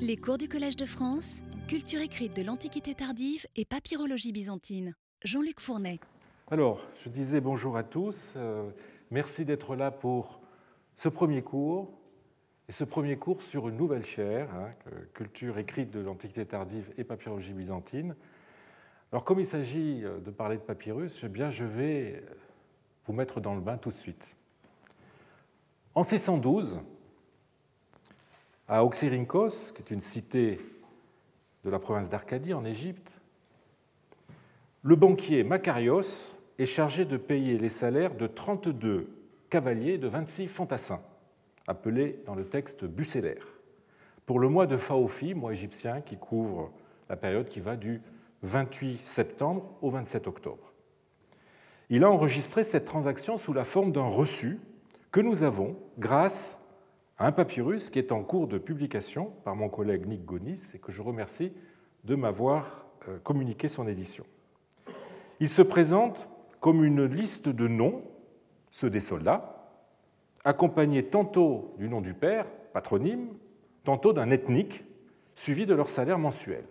Les cours du Collège de France, culture écrite de l'Antiquité tardive et papyrologie byzantine. Jean-Luc Fournet. Alors, je disais bonjour à tous. Euh, merci d'être là pour ce premier cours. Et ce premier cours sur une nouvelle chaire, hein, culture écrite de l'Antiquité tardive et papyrologie byzantine. Alors, comme il s'agit euh, de parler de papyrus, eh bien, je vais vous mettre dans le bain tout de suite. En 612, à Oxyrhynchos, qui est une cité de la province d'Arcadie en Égypte, le banquier Macarios est chargé de payer les salaires de 32 cavaliers de 26 fantassins, appelés dans le texte bucellaires, pour le mois de Phaophi, mois égyptien qui couvre la période qui va du 28 septembre au 27 octobre. Il a enregistré cette transaction sous la forme d'un reçu que nous avons grâce un papyrus qui est en cours de publication par mon collègue Nick Gonis et que je remercie de m'avoir euh, communiqué son édition. Il se présente comme une liste de noms, ceux des soldats, accompagnés tantôt du nom du père, patronyme, tantôt d'un ethnique, suivi de leur salaire mensuel.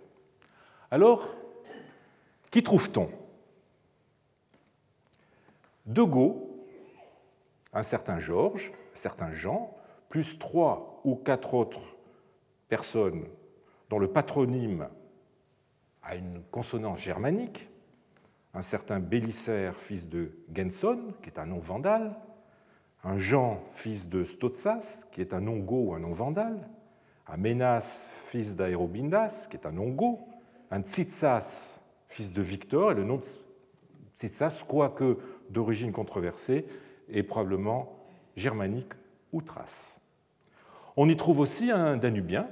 Alors, qui trouve-t-on? De Go, un certain Georges, un certain Jean, plus trois ou quatre autres personnes dont le patronyme a une consonance germanique, un certain Bélisaire, fils de Genson, qui est un nom vandale, un Jean, fils de Stotsas, qui est un nom go un nom vandale, un Ménas, fils d'Aérobindas, qui est un nom go, un Tsitsas, fils de Victor, et le nom de Tsitsas, quoique d'origine controversée, est probablement germanique ou thrace. On y trouve aussi un Danubien,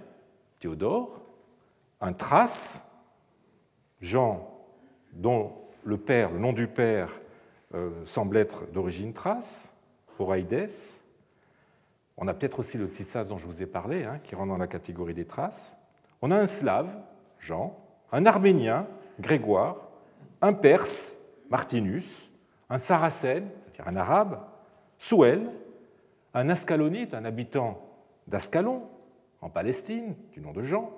Théodore, un Thrace, Jean, dont le père, le nom du père euh, semble être d'origine thrace, Oraïdes. On a peut-être aussi le Tsitsas dont je vous ai parlé, hein, qui rentre dans la catégorie des Thraces. On a un Slave, Jean, un Arménien, Grégoire, un Perse, Martinus, un Saracène, c'est-à-dire un Arabe, Souel, un Ascalonite, un habitant d'Ascalon, en Palestine, du nom de Jean,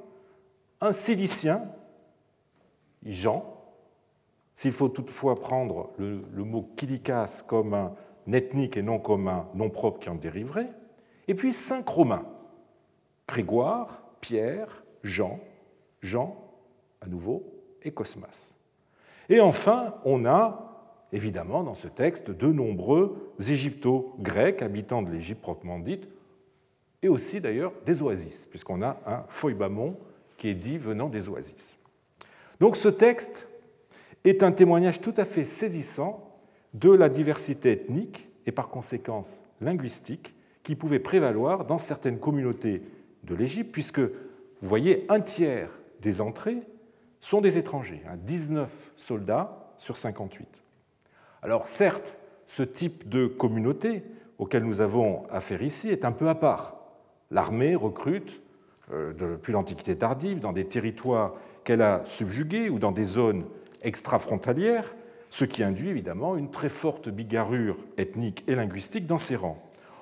un Célicien, Jean, s'il faut toutefois prendre le, mot kilikas comme un ethnique et non comme un nom propre qui en dériverait, et puis cinq Romains, Grégoire, Pierre, Jean, Jean, à nouveau, et Cosmas. Et enfin, on a évidemment dans ce texte de nombreux égypto-grecs habitants de l'Égypte proprement dite, et aussi d'ailleurs des oasis, puisqu'on a un foibamon qui est dit venant des oasis. Donc ce texte est un témoignage tout à fait saisissant de la diversité ethnique et par conséquence linguistique qui pouvait prévaloir dans certaines communautés de l'Égypte, puisque, vous voyez, un tiers des entrées sont des étrangers, 19 hein, soldats sur 58. Alors certes, ce type de communauté auquel nous avons affaire ici est un peu à part. L'armée recrute euh, depuis l'Antiquité tardive dans des territoires qu'elle a subjugués ou dans des zones extra-frontalières, ce qui induit évidemment une très forte bigarrure ethnique et linguistique dans ses rangs.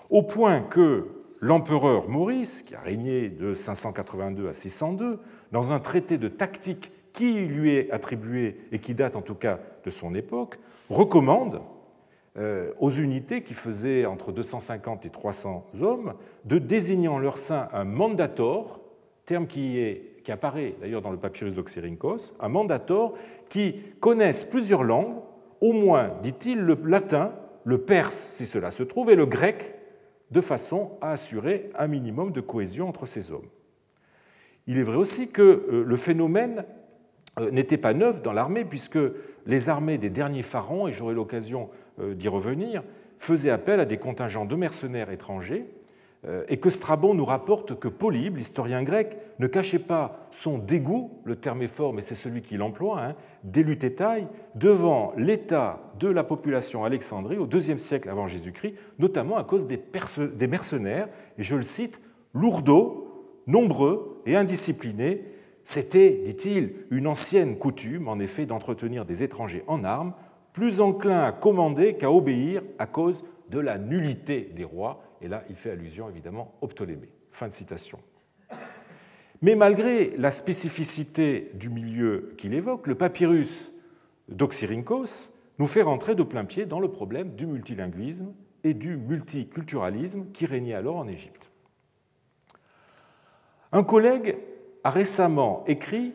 Au point que l'empereur Maurice, qui a régné de 582 à 602, dans un traité de tactique qui lui est attribué et qui date en tout cas de son époque, recommande aux unités qui faisaient entre 250 et 300 hommes de désigner en leur sein un mandator, terme qui, apparaît d'ailleurs dans le papyrus d'Oxyrhynchos, un mandator qui connaisse plusieurs langues, au moins, dit-il, le latin, le perse si cela se trouve, et le grec, de façon à assurer un minimum de cohésion entre ces hommes. Il est vrai aussi que euh, le phénomène euh, n'était pas neuf dans l'armée, puisque les armées des derniers pharaons, et j'aurai l'occasion euh, d'y revenir, faisaient appel à des contingents de mercenaires étrangers, euh, et que Strabon nous rapporte que Polybe, l'historien grec, ne cachait pas son dégoût, le terme est fort, mais c'est celui qui l'emploie, hein, devant l'état de la population Alexandrie au IIe siècle avant Jésus-Christ, notamment à cause des, des mercenaires, et je le cite, lourdeaux, nombreux et indisciplinés, c'était, dit-il, une ancienne coutume, en effet, d'entretenir des étrangers en armes, plus enclins à commander qu'à obéir à cause de la nullité des rois. Et là, il fait allusion évidemment au Ptolémée. Fin de citation. Mais malgré la spécificité du milieu qu'il évoque, le papyrus d'Oxyrhynchos nous fait rentrer de plein pied dans le problème du multilinguisme et du multiculturalisme qui régnait alors en Égypte. Un collègue a récemment écrit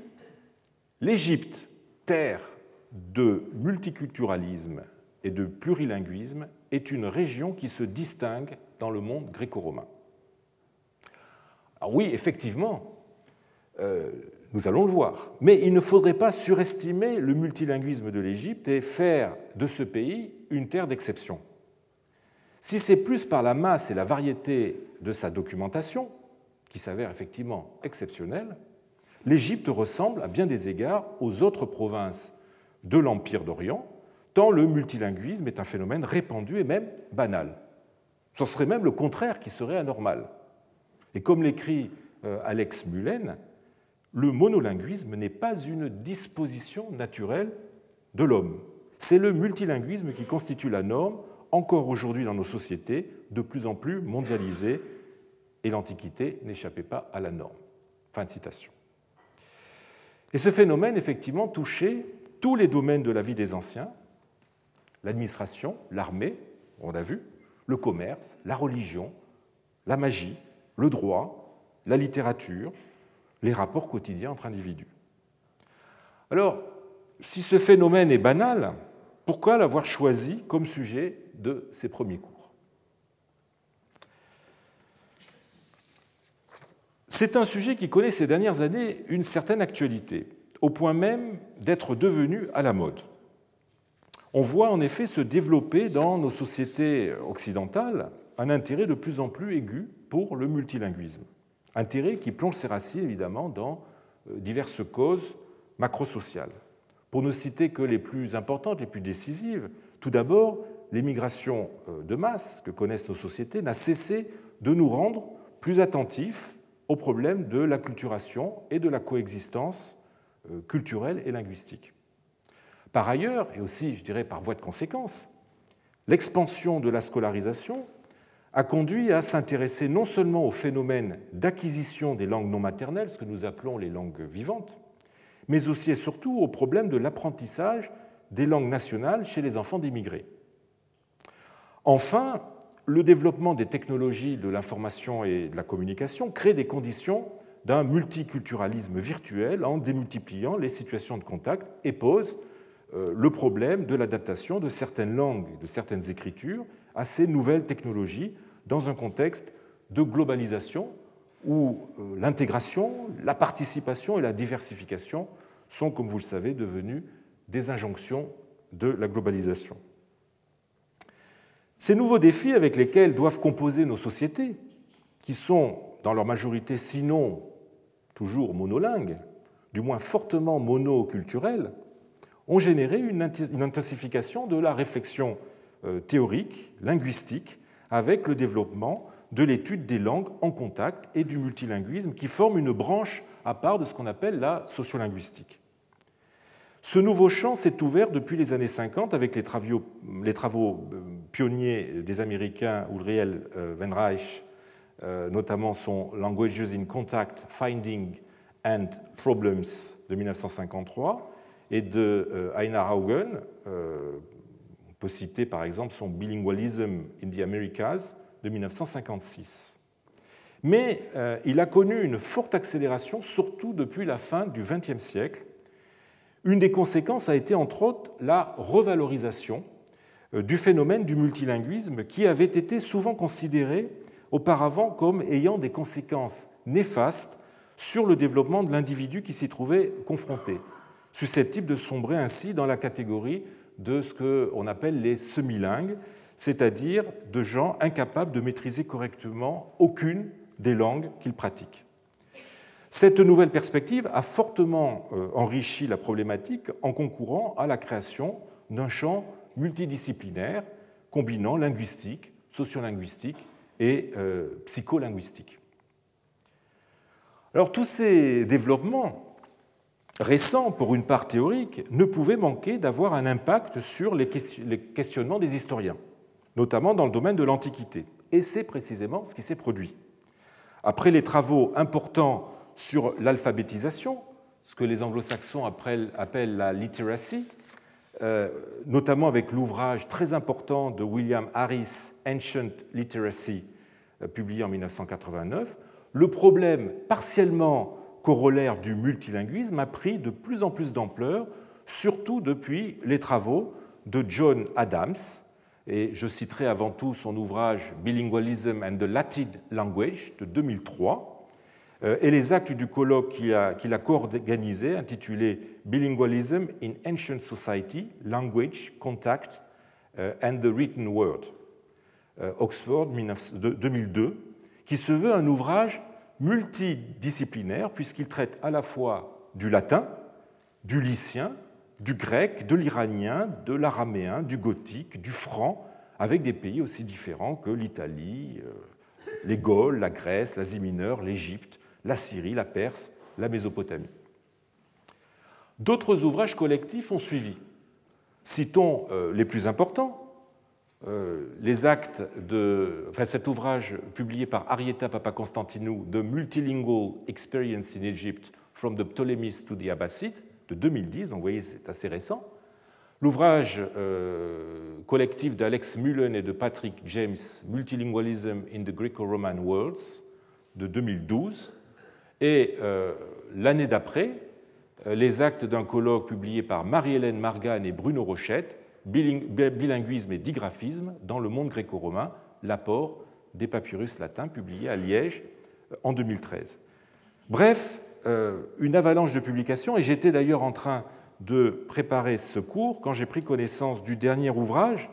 L'Égypte, terre de multiculturalisme et de plurilinguisme, est une région qui se distingue dans le monde gréco-romain. Alors oui, effectivement, euh, nous allons le voir, mais il ne faudrait pas surestimer le multilinguisme de l'Égypte et faire de ce pays une terre d'exception. Si c'est plus par la masse et la variété de sa documentation, qui s'avère effectivement exceptionnelle, l'Égypte ressemble à bien des égards aux autres provinces de l'Empire d'Orient, tant le multilinguisme est un phénomène répandu et même banal. Ce serait même le contraire qui serait anormal. Et comme l'écrit euh, Alex Mullen, le monolinguisme n'est pas une disposition naturelle de l'homme. C'est le multilinguisme qui constitue la norme, encore aujourd'hui dans nos sociétés, de plus en plus mondialisées, et l'Antiquité n'échappait pas à la norme. Fin de citation. Et ce phénomène, effectivement, touchait tous les domaines de la vie des anciens, l'administration, l'armée, on l'a vu, le commerce, la religion, la magie, le droit, la littérature, les rapports quotidiens entre individus. Alors, si ce phénomène est banal, pourquoi l'avoir choisi comme sujet de ces premiers cours? C'est un sujet qui connaît ces dernières années une certaine actualité, au point même d'être devenu à la mode. On voit en effet se développer dans nos sociétés occidentales un intérêt de plus en plus aigu pour le multilinguisme. Intérêt qui plonge ses racines évidemment dans euh, diverses causes macrosociales. Pour ne citer que les plus importantes, les plus décisives, tout d'abord, l'émigration euh, de masse que connaissent nos sociétés n'a cessé de nous rendre plus attentifs aux problèmes de l'acculturation et de la coexistence culturelle et linguistique. Par ailleurs, et aussi je dirais par voie de conséquence, l'expansion de la scolarisation a conduit à s'intéresser non seulement au phénomène d'acquisition des langues non maternelles, ce que nous appelons les langues vivantes, mais aussi et surtout au problème de l'apprentissage des langues nationales chez les enfants d'immigrés. Enfin, le développement des technologies de l'information et de la communication crée des conditions d'un multiculturalisme virtuel en démultipliant les situations de contact et pose euh, le problème de l'adaptation de certaines langues, de certaines écritures à ces nouvelles technologies dans un contexte de globalisation où euh, l'intégration, la participation et la diversification sont, comme vous le savez, devenues des injonctions de la globalisation. Ces nouveaux défis avec lesquels doivent composer nos sociétés, qui sont dans leur majorité sinon toujours monolingues, du moins fortement monoculturelles, ont généré une intensification de la réflexion euh, théorique, linguistique, avec le développement de l'étude des langues en contact et du multilinguisme qui forme une branche à part de ce qu'on appelle la sociolinguistique. Ce nouveau champ s'est ouvert depuis les années 50 avec les travaux, euh, pionniers des Américains Ulriel euh, Wenreich, notamment son Languages in Contact, Finding and Problems de 1953, et de Einar Haugen, on peut citer par exemple son Bilingualism in the Americas de 1956. Mais euh, il a connu une forte accélération, surtout depuis la fin du XXe siècle. Une des conséquences a été entre autres la revalorisation euh, du phénomène du multilinguisme qui avait été souvent considéré auparavant comme ayant des conséquences néfastes sur le développement de l'individu qui s'y trouvait confronté, susceptible de sombrer ainsi dans la catégorie de ce qu'on appelle les semi-lingues, c'est-à-dire de gens incapables de maîtriser correctement aucune des langues qu'ils pratiquent. Cette nouvelle perspective a fortement euh, enrichi la problématique en concourant à la création d'un champ multidisciplinaire combinant linguistique, sociolinguistique et euh, psycholinguistique. Alors tous ces développements récent pour une part théorique ne pouvait manquer d'avoir un impact sur les questionnements des historiens, notamment dans le domaine de l'Antiquité. Et c'est précisément ce qui s'est produit. Après les travaux importants sur l'alphabétisation, ce que les anglo-saxons appellent la literacy, notamment avec l'ouvrage très important de William Harris, Ancient Literacy, euh, publié en 1989, le problème partiellement corollaire du multilinguisme a pris de plus en plus d'ampleur, surtout depuis les travaux de John Adams, et je citerai avant tout son ouvrage Bilingualism and the Latin Language de 2003, euh, et les actes du colloque qu'il a, qu a co-organisé, intitulé Bilingualism in Ancient Society, Language, Contact euh, and the Written Word, euh, Oxford 2002, qui se veut un ouvrage multidisciplinaire puisqu'il traite à la fois du latin, du lycien, du grec, de l'iranien, de l'araméen, du gothique, du franc, avec des pays aussi différents que l'Italie, les Gaules, la Grèce, l'Asie mineure, l'Égypte, la Syrie, la Perse, la Mésopotamie. D'autres ouvrages collectifs ont suivi. Citons euh, les plus importants. Euh, les actes de cet ouvrage publié par Arieta Papakonstantinou, The Multilingual Experience in Egypt from the Ptolemies to the Abbasids, de 2010, donc vous voyez, c'est assez récent. L'ouvrage euh, collectif d'Alex Mullen et de Patrick James, Multilingualism in the Greco-Roman Worlds, de 2012, et euh, l'année d'après, euh, les actes d'un colloque publié par Marie-Hélène Margan et Bruno Rochette, Bilinguisme et digraphisme dans le monde gréco-romain, l'apport des papyrus latins publiés à Liège euh, en 2013. Bref, une avalanche de publications, et j'étais d'ailleurs en train de préparer ce cours quand j'ai pris connaissance du dernier ouvrage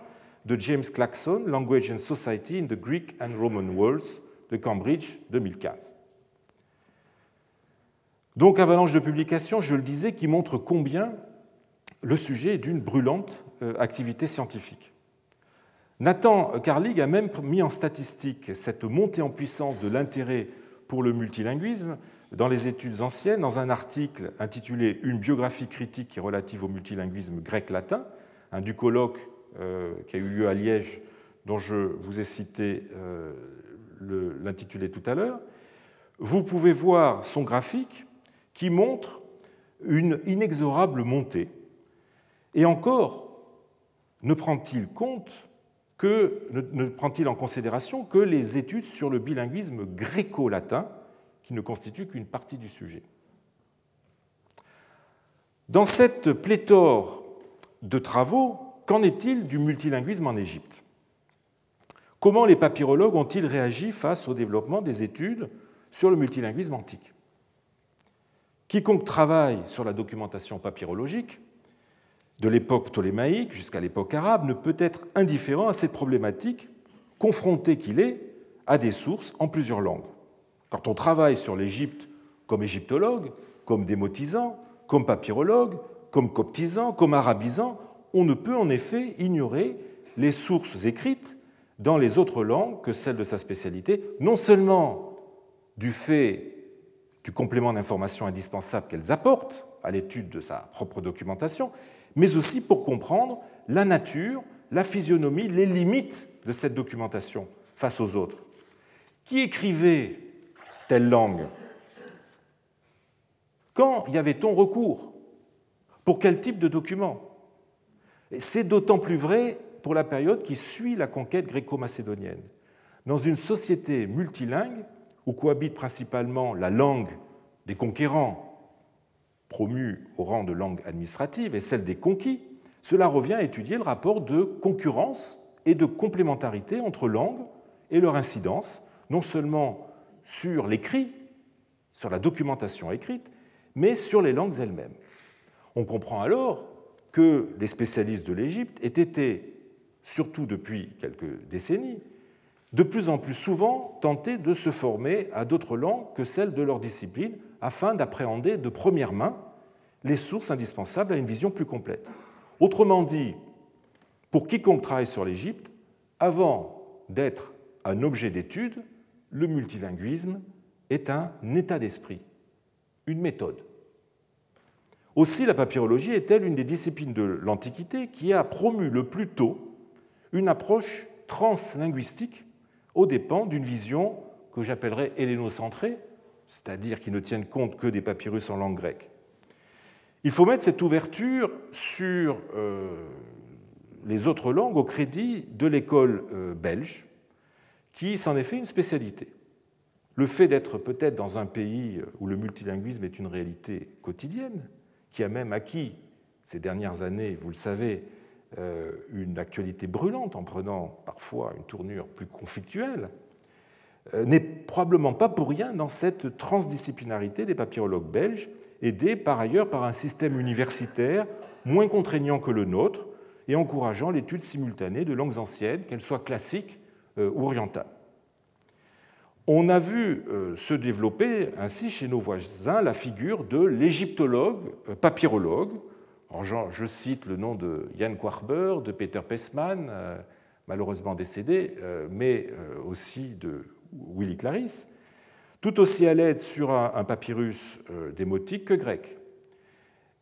de James Claxon, Language and Society in the Greek and Roman Worlds, de Cambridge 2015. Donc avalanche de publications, je le disais, qui montre combien le sujet est d'une brûlante euh, activité scientifique. Nathan Carlig a même mis en statistique cette montée en puissance de l'intérêt pour le multilinguisme dans les études anciennes dans un article intitulé Une biographie critique relative au multilinguisme grec-latin, du colloque euh, qui a eu lieu à Liège dont je vous ai cité euh, l'intitulé tout à l'heure. Vous pouvez voir son graphique qui montre une inexorable montée. Et encore, ne prend-il en considération que les études sur le bilinguisme gréco-latin, qui ne constituent qu'une partie du sujet? Dans cette pléthore de travaux, qu'en est-il du multilinguisme en Égypte? Comment les papyrologues ont-ils réagi face au développement des études sur le multilinguisme antique? Quiconque travaille sur la documentation papyrologique, de l'époque ptolémaïque jusqu'à l'époque arabe, ne peut être indifférent à cette problématique, confronté qu'il est à des sources en plusieurs langues. Quand on travaille sur l'Égypte comme égyptologue, comme démotisant, comme papyrologue, comme coptisant, comme arabisant, on ne peut en effet ignorer les sources écrites dans les autres langues que celles de sa spécialité, non seulement du fait du complément d'information indispensable qu'elles apportent à l'étude de sa propre documentation, mais aussi pour comprendre la nature, la physionomie, les limites de cette documentation face aux autres. Qui écrivait telle langue? Quand y avait-on recours? Pour quel type de document? C'est d'autant plus vrai pour la période qui suit la conquête gréco-macédonienne. Dans une société multilingue, où cohabitent principalement la langue des conquérants, promue au rang de langue administrative, et celle des conquis, cela revient à étudier le rapport de concurrence et de complémentarité entre langues et leur incidence, non seulement sur l'écrit, sur la documentation écrite, mais sur les langues elles-mêmes. On comprend alors que les spécialistes de l'Égypte aient été, surtout depuis quelques décennies, de plus en plus souvent tenter de se former à d'autres langues que celles de leur discipline afin d'appréhender de première main les sources indispensables à une vision plus complète. Autrement dit, pour quiconque travaille sur l'Égypte, avant d'être un objet d'étude, le multilinguisme est un état d'esprit, une méthode. Aussi, la papyrologie est-elle une des disciplines de l'Antiquité qui a promu le plus tôt une approche translinguistique aux dépens d'une vision que j'appellerais hélénocentrée, c'est-à-dire qui ne tiennent compte que des papyrus en langue grecque. Il faut mettre cette ouverture sur euh, les autres langues au crédit de l'école euh, belge, qui s'en est fait une spécialité. Le fait d'être peut-être dans un pays où le multilinguisme est une réalité quotidienne, qui a même acquis ces dernières années, vous le savez, euh, une actualité brûlante en prenant parfois une tournure plus conflictuelle, euh, n'est probablement pas pour rien dans cette transdisciplinarité des papyrologues belges, aidés par ailleurs par un système universitaire moins contraignant que le nôtre et encourageant l'étude simultanée de langues anciennes, qu'elles soient classiques euh, ou orientales. On a vu se développer ainsi chez nos voisins la figure de l'égyptologue papyrologue, je, cite le nom de Jan Kwarber, de Peter Pessman, euh, malheureusement décédé, euh, mais euh, aussi de Willy Clarice, tout aussi à l'aide sur un, papyrus démotique que grec.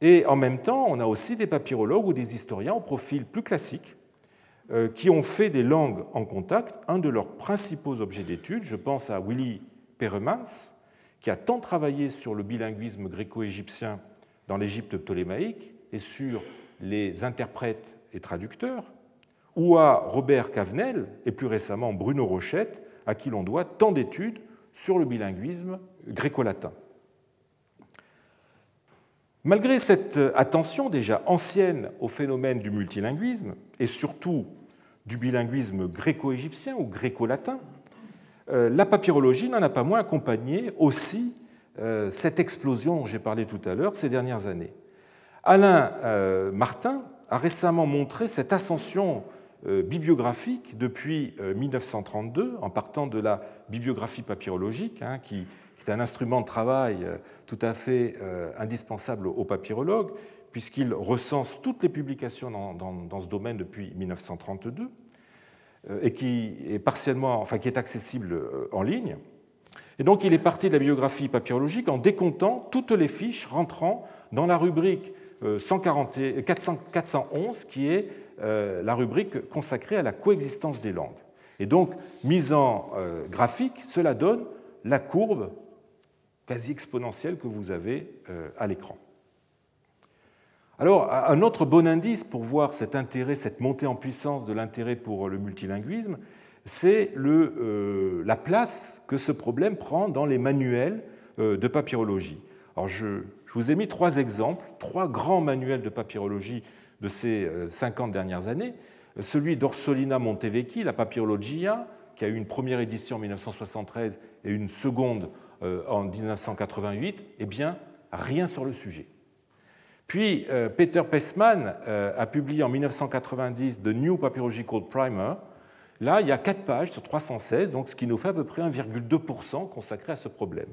Et en même temps, on a aussi des papyrologues ou des historiens au profil plus classique qui ont fait des langues en contact un de leurs principaux objets d'étude. Je pense à Willy Peremans, qui a tant travaillé sur le bilinguisme gréco-égyptien dans l'Égypte ptolémaïque et sur les interprètes et traducteurs, ou à Robert Cavenel et plus récemment Bruno Rochette, à qui l'on doit tant d'études sur le bilinguisme gréco-latin. Malgré cette attention déjà ancienne au phénomène du multilinguisme et surtout du bilinguisme gréco-égyptien ou gréco-latin, euh, la papyrologie n'en a pas moins accompagné aussi euh, cette explosion dont j'ai parlé tout à l'heure ces dernières années. Alain euh, Martin a récemment montré cette ascension euh, bibliographique depuis 1932, euh, en partant de la bibliographie papyrologique, hein, qui est un instrument de travail tout à fait indispensable aux papyrologues, puisqu'il recense toutes les publications dans, ce domaine depuis 1932 et qui est partiellement, enfin qui est accessible en ligne. Et donc il est parti de la bibliographie papyrologique en décomptant toutes les fiches rentrant dans la rubrique 411, qui est euh, la rubrique consacrée à la coexistence des langues. Et donc, mise en euh, graphique, cela donne la courbe quasi exponentielle que vous avez euh, à l'écran. Alors, un autre bon indice pour voir cet intérêt, cette montée en puissance de l'intérêt pour le multilinguisme, c'est la place que ce problème prend dans les manuels de papyrologie. Alors je, vous ai mis trois exemples, trois grands manuels de papyrologie de ces 50 euh, dernières années. Celui d'Orsolina Montevecchi, la Papyrologia, qui a eu une première édition en 1973 et une seconde euh, en 1988, eh bien, rien sur le sujet. Puis euh, Peter Pessman a publié en 1990 The New Papyrological Primer. Là, il y a quatre pages sur 316, donc ce qui nous fait à peu près 1,2% consacré à ce problème.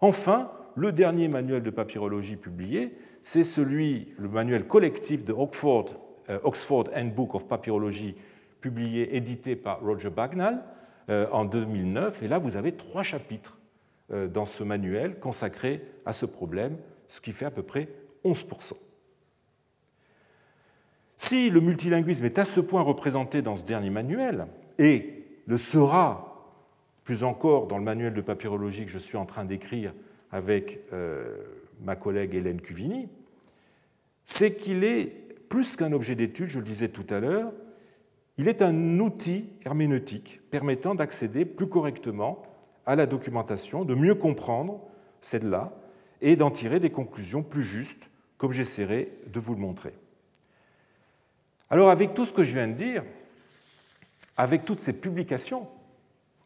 Enfin, le dernier manuel de papyrologie publié, c'est celui, le manuel collectif de Oxford, euh, Oxford Handbook of Papyrology, publié, édité par Roger Bagnall euh, en 2009. Et là, vous avez trois chapitres euh, dans ce manuel consacrés à ce problème, ce qui fait à peu près 11%. Si le multilinguisme est à ce point représenté dans ce dernier manuel, et le sera plus encore dans le manuel de papyrologie que je suis en train d'écrire avec euh, ma collègue Hélène Cuvini, c'est qu'il est plus qu'un objet d'étude, je le disais tout à l'heure, il est un outil herméneutique permettant d'accéder plus correctement à la documentation, de mieux comprendre celle-là et d'en tirer des conclusions plus justes, comme j'essaierai de vous le montrer. Alors avec tout ce que je viens de dire, avec toutes ces publications,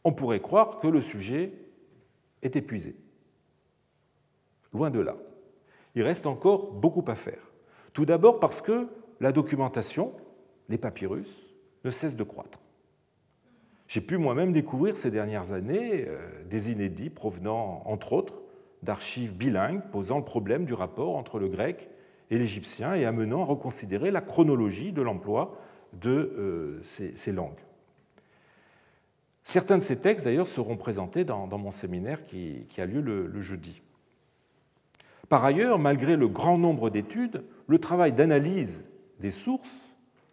on pourrait croire que le sujet est épuisé. Loin de là. Il reste encore beaucoup à faire. Tout d'abord parce que la documentation, les papyrus, ne cesse de croître. J'ai pu moi-même découvrir ces dernières années euh, des inédits provenant, entre autres, d'archives bilingues posant le problème du rapport entre le grec et l'égyptien et amenant à reconsidérer la chronologie de l'emploi de euh, ces, langues. Certains de ces textes, d'ailleurs, seront présentés dans, mon séminaire qui, a lieu le jeudi. Par ailleurs, malgré le grand nombre d'études, le travail d'analyse des sources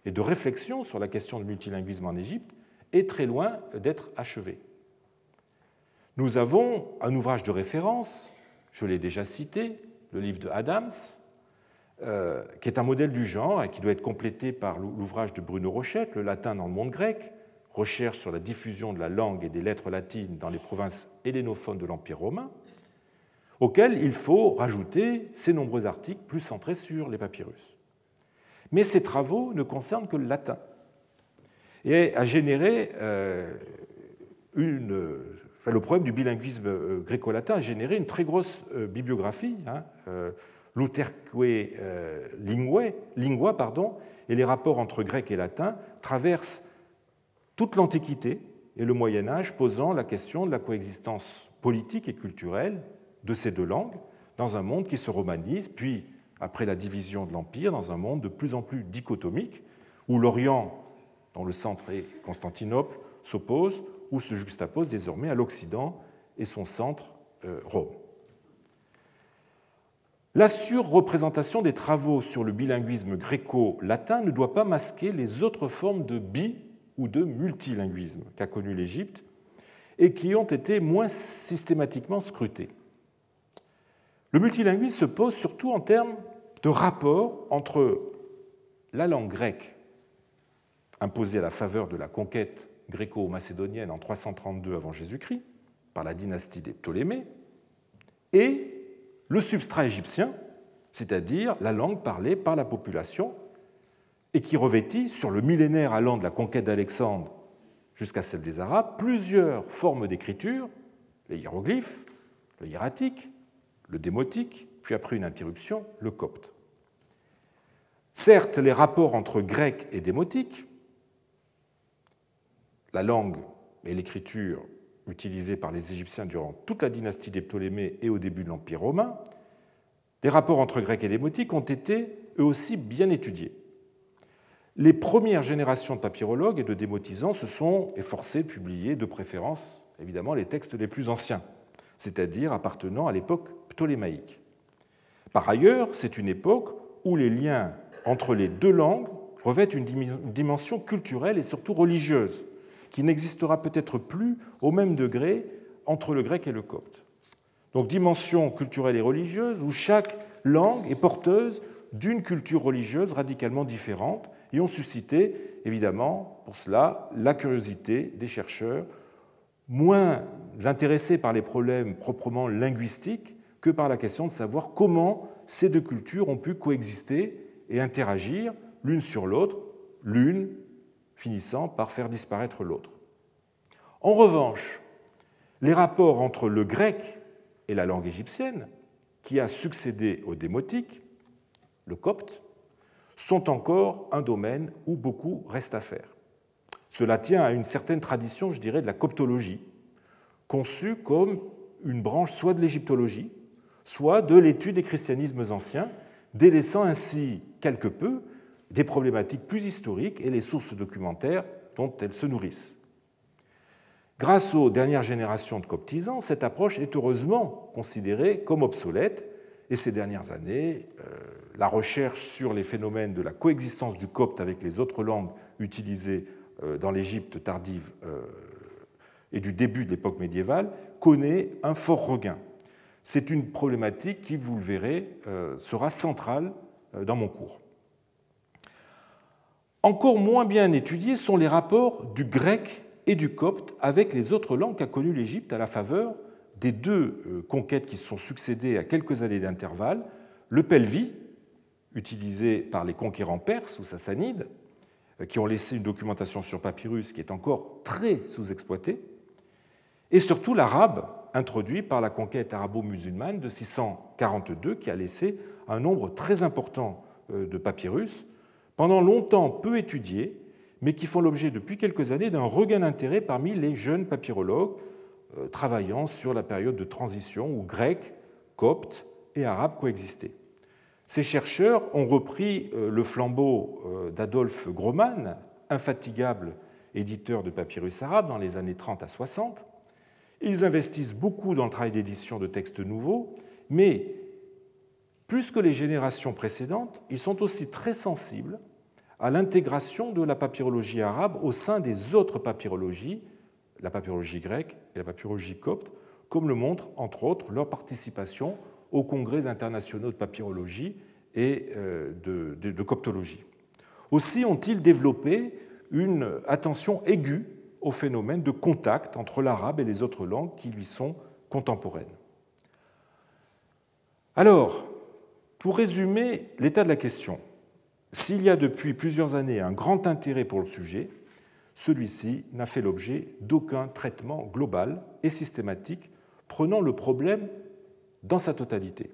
et de réflexion sur la question du multilinguisme en Égypte est très loin d'être achevé. Nous avons un ouvrage de référence, je l'ai déjà cité, le livre de Adams, euh, qui est un modèle du genre et qui doit être complété par l'ouvrage de Bruno Rochette, Le latin dans le monde grec, recherche sur la diffusion de la langue et des lettres latines dans les provinces hellénophones de l'Empire romain, auquel il faut rajouter ces nombreux articles plus centrés sur les papyrus. Mais ces travaux ne concernent que le latin et a généré euh, une, le problème du bilinguisme euh, gréco-latin a généré une très grosse euh, bibliographie, hein, l'Uterque lingua, pardon, et les rapports entre grec et latin traversent toute l'Antiquité et le Moyen Âge, posant la question de la coexistence politique et culturelle de ces deux langues dans un monde qui se romanise, puis, après la division de l'Empire, dans un monde de plus en plus dichotomique, où l'Orient, dont le centre est Constantinople, s'oppose ou se juxtapose désormais à l'Occident et son centre, euh, Rome. La surreprésentation des travaux sur le bilinguisme gréco-latin ne doit pas masquer les autres formes de bi- ou de multilinguisme qu'a connu l'Égypte et qui ont été moins systématiquement scrutées. Le multilinguisme se pose surtout en termes de rapport entre la langue grecque imposée à la faveur de la conquête gréco-macédonienne en 332 avant Jésus-Christ par la dynastie des Ptolémées et le substrat égyptien, c'est-à-dire la langue parlée par la population et qui revêtit, sur le millénaire allant de la conquête d'Alexandre jusqu'à celle des Arabes, plusieurs formes d'écriture, les hiéroglyphes, le hiératique, le démotique, puis après une interruption, le copte. Certes, les rapports entre grec et démotique, la langue et l'écriture utilisées par les Égyptiens durant toute la dynastie des Ptolémées et au début de l'Empire romain, les rapports entre grec et démotique ont été eux aussi bien étudiés. Les premières générations de papyrologues et de démotisants se sont efforcés de publier de préférence, évidemment, les textes les plus anciens, c'est-à-dire appartenant à l'époque ptolémaïque. Par ailleurs, c'est une époque où les liens entre les deux langues revêtent une dimension culturelle et surtout religieuse, qui n'existera peut-être plus au même degré entre le grec et le copte. Donc dimension culturelle et religieuse où chaque langue est porteuse d'une culture religieuse radicalement différente et ont suscité évidemment pour cela la curiosité des chercheurs moins intéressés par les problèmes proprement linguistiques que par la question de savoir comment ces deux cultures ont pu coexister et interagir l'une sur l'autre, l'une finissant par faire disparaître l'autre. En revanche, les rapports entre le grec et la langue égyptienne, qui a succédé au démotique, le copte, sont encore un domaine où beaucoup reste à faire. Cela tient à une certaine tradition, je dirais, de la coptologie, conçue comme une branche soit de l'égyptologie, soit de l'étude des christianismes anciens, délaissant ainsi quelque peu des problématiques plus historiques et les sources documentaires dont elles se nourrissent. Grâce aux dernières générations de coptisants, cette approche est heureusement considérée comme obsolète et ces dernières années, euh, la recherche sur les phénomènes de la coexistence du copte avec les autres langues utilisées euh, dans l'Égypte tardive euh, et du début de l'époque médiévale connaît un fort regain. C'est une problématique qui, vous le verrez, sera centrale dans mon cours. Encore moins bien étudiés sont les rapports du grec et du copte avec les autres langues qu'a connues l'Égypte à la faveur des deux euh, conquêtes qui se sont succédées à quelques années d'intervalle, le pelvi, utilisé par les conquérants perses ou sassanides, euh, qui ont laissé une documentation sur papyrus qui est encore très sous-exploitée, et surtout l'arabe, introduit par la conquête arabo-musulmane de 642, qui a laissé un nombre très important euh, de papyrus, pendant longtemps peu étudiés, mais qui font l'objet depuis quelques années d'un regain d'intérêt parmi les jeunes papyrologues euh, travaillant sur la période de transition où grec, copte et arabe coexistaient. Ces chercheurs ont repris euh, le flambeau d'Adolphe Groman, infatigable éditeur de papyrus arabe dans les années 30 à 60. Ils investissent beaucoup dans le travail d'édition de textes nouveaux, mais plus que les générations précédentes, ils sont aussi très sensibles à l'intégration de la papyrologie arabe au sein des autres papyrologies, la papyrologie grecque et la papyrologie copte, comme le montre entre autres leur participation aux congrès internationaux de papyrologie et euh, de, coptologie. Aussi ont-ils développé une attention aiguë au phénomène de contact entre l'arabe et les autres langues qui lui sont contemporaines. Alors, pour résumer l'état de la question, s'il y a depuis plusieurs années un grand intérêt pour le sujet, celui-ci n'a fait l'objet d'aucun traitement global et systématique prenant le problème dans sa totalité.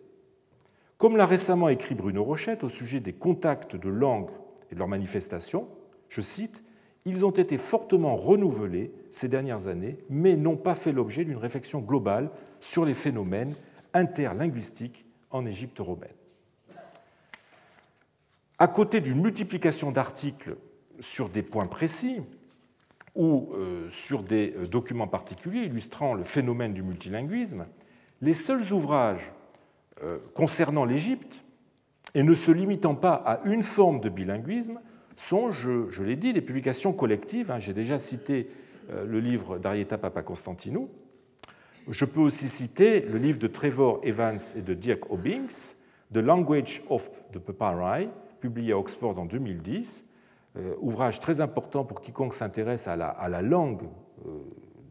Comme l'a récemment écrit Bruno Rochette au sujet des contacts de langues et de leurs manifestations, je cite, Ils ont été fortement renouvelés ces dernières années, mais n'ont pas fait l'objet d'une réflexion globale sur les phénomènes interlinguistiques en Égypte romaine. À côté d'une multiplication d'articles sur des points précis ou euh, sur des euh, documents particuliers illustrant le phénomène du multilinguisme, les seuls ouvrages euh, concernant l'Égypte, et ne se limitant pas à une forme de bilinguisme, sont, je, l'ai dit, des publications collectives. Hein. J'ai déjà cité le livre d'Arieta Papakonstantinou. Je peux aussi citer le livre de Trevor Evans et de Dirk Obbings, The Language of the Papyri, publié à Oxford en 2010, euh, ouvrage très important pour quiconque s'intéresse à la, langue euh,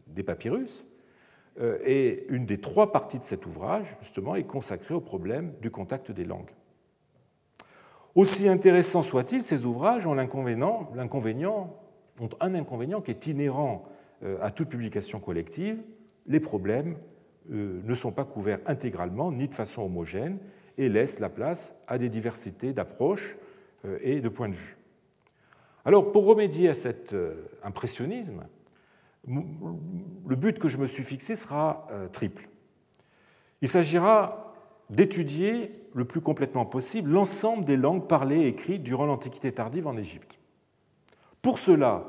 des papyrus. Euh, et une des trois parties de cet ouvrage, justement, est consacrée au problème du contact des langues. Aussi intéressants soient-ils, ces ouvrages ont l'inconvénient, ont un inconvénient qui est inhérent à toute publication collective. Les problèmes ne sont pas couverts intégralement ni de façon homogène et laissent la place à des diversités d'approches et de points de vue. Alors, pour remédier à cet euh, impressionnisme, le but que je me suis fixé sera euh, triple. Il s'agira d'étudier le plus complètement possible l'ensemble des langues parlées et écrites durant l'Antiquité tardive en Égypte. Pour cela,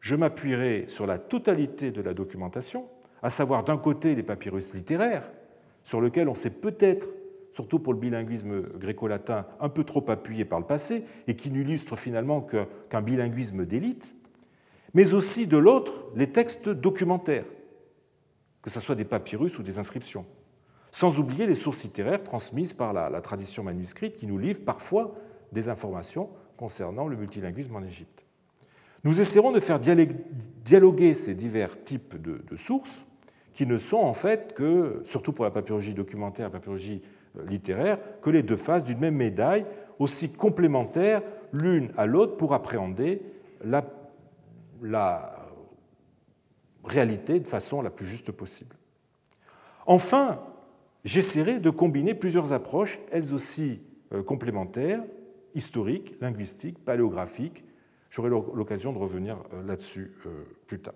je m'appuierai sur la totalité de la documentation, à savoir d'un côté les papyrus littéraires, sur lesquels on sait peut-être surtout pour le bilinguisme gréco-latin, un peu trop appuyé par le passé et qui n'illustre finalement qu'un bilinguisme d'élite, mais aussi de l'autre les textes documentaires, que ce soit des papyrus ou des inscriptions, sans oublier les sources littéraires transmises par la, tradition manuscrite qui nous livrent parfois des informations concernant le multilinguisme en Égypte. Nous essaierons de faire dialoguer ces divers types de, sources qui ne sont en fait que, surtout pour la papyrologie documentaire, la papyrologie littéraire que les deux faces d'une même médaille, aussi complémentaires l'une à l'autre pour appréhender la réalité de façon la plus juste possible. Enfin, j'essaierai de combiner plusieurs approches, elles aussi euh, complémentaires, historiques, linguistiques, paléographiques. J'aurai l'occasion de revenir euh, là-dessus euh, plus tard.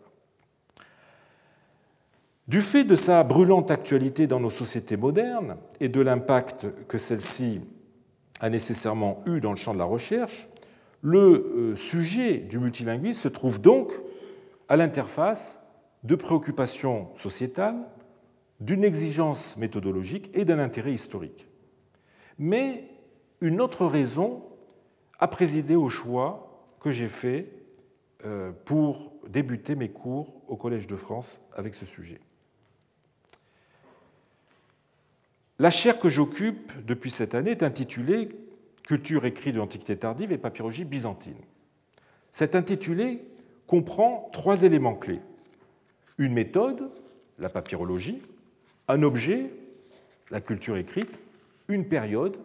Du fait de sa brûlante actualité dans nos sociétés modernes et de l'impact que celle-ci a nécessairement eu dans le champ de la recherche, le sujet du multilinguisme se trouve donc à l'interface de préoccupations sociétales, d'une exigence méthodologique et d'un intérêt historique. Mais une autre raison a présidé au choix que j'ai fait euh, pour débuter mes cours au Collège de France avec ce sujet. La chaire que j'occupe depuis cette année est intitulée Culture écrite de l'Antiquité tardive et papyrologie byzantine. Cet intitulé comprend trois éléments clés. Une méthode, la papyrologie, un objet, la culture écrite, une période,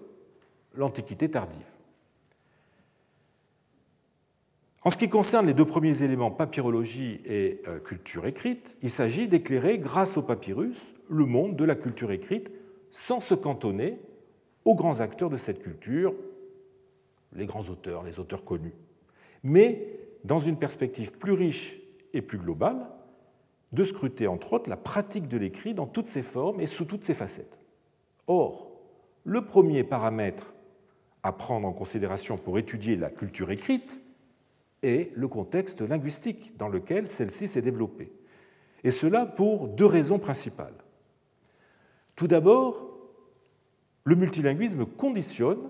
l'Antiquité tardive. En ce qui concerne les deux premiers éléments, papyrologie et euh, culture écrite, il s'agit d'éclairer, grâce au papyrus, le monde de la culture écrite sans se cantonner aux grands acteurs de cette culture, les grands auteurs, les auteurs connus, mais dans une perspective plus riche et plus globale, de scruter entre autres la pratique de l'écrit dans toutes ses formes et sous toutes ses facettes. Or, le premier paramètre à prendre en considération pour étudier la culture écrite est le contexte linguistique dans lequel celle-ci s'est développée. Et cela pour deux raisons principales. Tout d'abord, le multilinguisme conditionne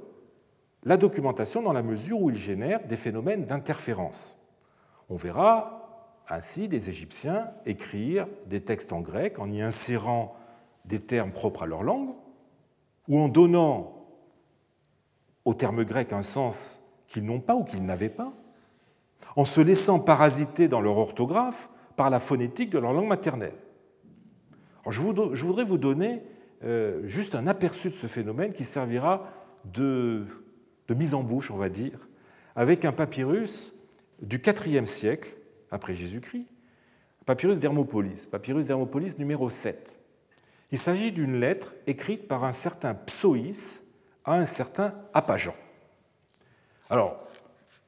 la documentation dans la mesure où il génère des phénomènes d'interférence. On verra ainsi des Égyptiens écrire des textes en grec en y insérant des termes propres à leur langue, ou en donnant aux termes grecs un sens qu'ils n'ont pas ou qu'ils n'avaient pas, en se laissant parasiter dans leur orthographe par la phonétique de leur langue maternelle. je voudrais vous donner euh, juste un aperçu de ce phénomène qui servira de, de mise en bouche, on va dire, avec un papyrus du IVe siècle après Jésus-Christ, papyrus d'Hermopolis, papyrus d'Hermopolis numéro 7. Il s'agit d'une lettre écrite par un certain Psoïs à un certain Apajan. Alors,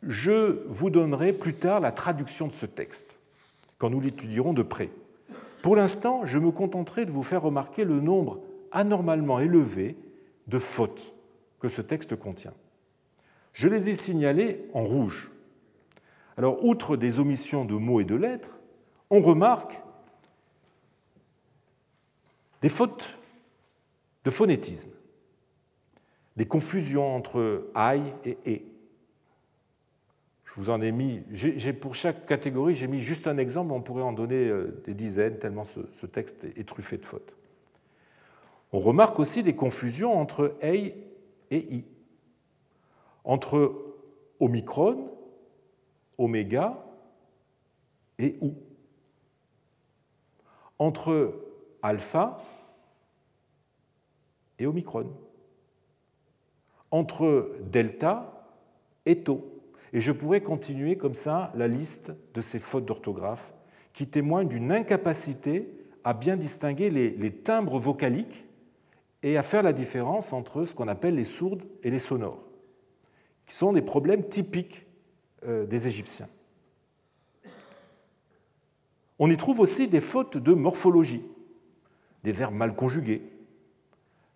je vous donnerai plus tard la traduction de ce texte, quand nous l'étudierons de près. Pour l'instant, je me contenterai de vous faire remarquer le nombre anormalement élevé de fautes que ce texte contient. Je les ai signalées en rouge. Alors, outre des omissions de mots et de lettres, on remarque des fautes de phonétisme, des confusions entre aïe et et. Je vous en ai mis, j'ai, pour chaque catégorie, j'ai mis juste un exemple, on pourrait en donner euh, des dizaines, tellement ce, texte est truffé de fautes. On remarque aussi des confusions entre ei et i, entre omicron oméga et ou. Entre alpha et omicron. Entre delta et tau. Et je pourrais continuer comme ça la liste de ces fautes d'orthographe qui témoignent d'une incapacité à bien distinguer les, timbres vocaliques et à faire la différence entre ce qu'on appelle les sourdes et les sonores, qui sont des problèmes typiques des Égyptiens. On y trouve aussi des fautes de morphologie, des verbes mal conjugués,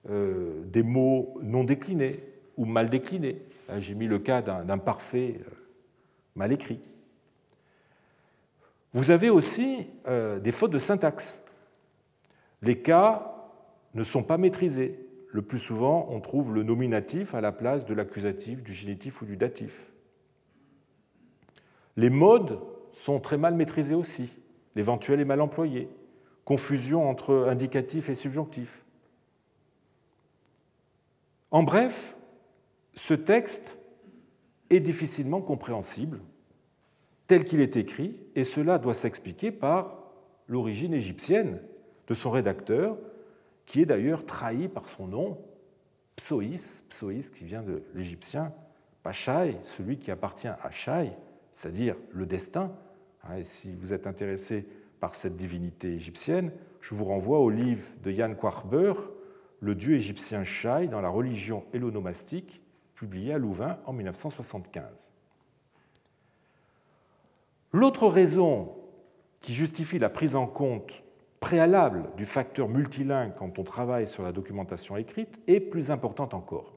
euh, des mots non déclinés ou mal déclinés. J'ai mis le cas d'un parfait euh, mal écrit. Vous avez aussi des fautes de syntaxe. Les cas ne sont pas maîtrisés. Le plus souvent, on trouve le nominatif à la place de l'accusatif, du génitif ou du datif. Les modes sont très mal maîtrisés aussi. L'éventuel est mal employé. Confusion entre indicatif et subjonctif. En bref, ce texte est difficilement compréhensible tel qu'il est écrit, et cela doit s'expliquer par l'origine égyptienne de son rédacteur, qui est d'ailleurs trahi par son nom, Psoïs, Psoïs qui vient de l'égyptien Pachai, celui qui appartient à Shai, c'est-à-dire le destin. Hein, si vous êtes intéressé par cette divinité égyptienne, je vous renvoie au livre de Jan Kwarber, Le dieu égyptien Shai dans la religion hellonomastique, publié à Louvain en 1975. L'autre raison qui justifie la prise en compte préalable du facteur multilingue quand on travaille sur la documentation écrite est plus importante encore.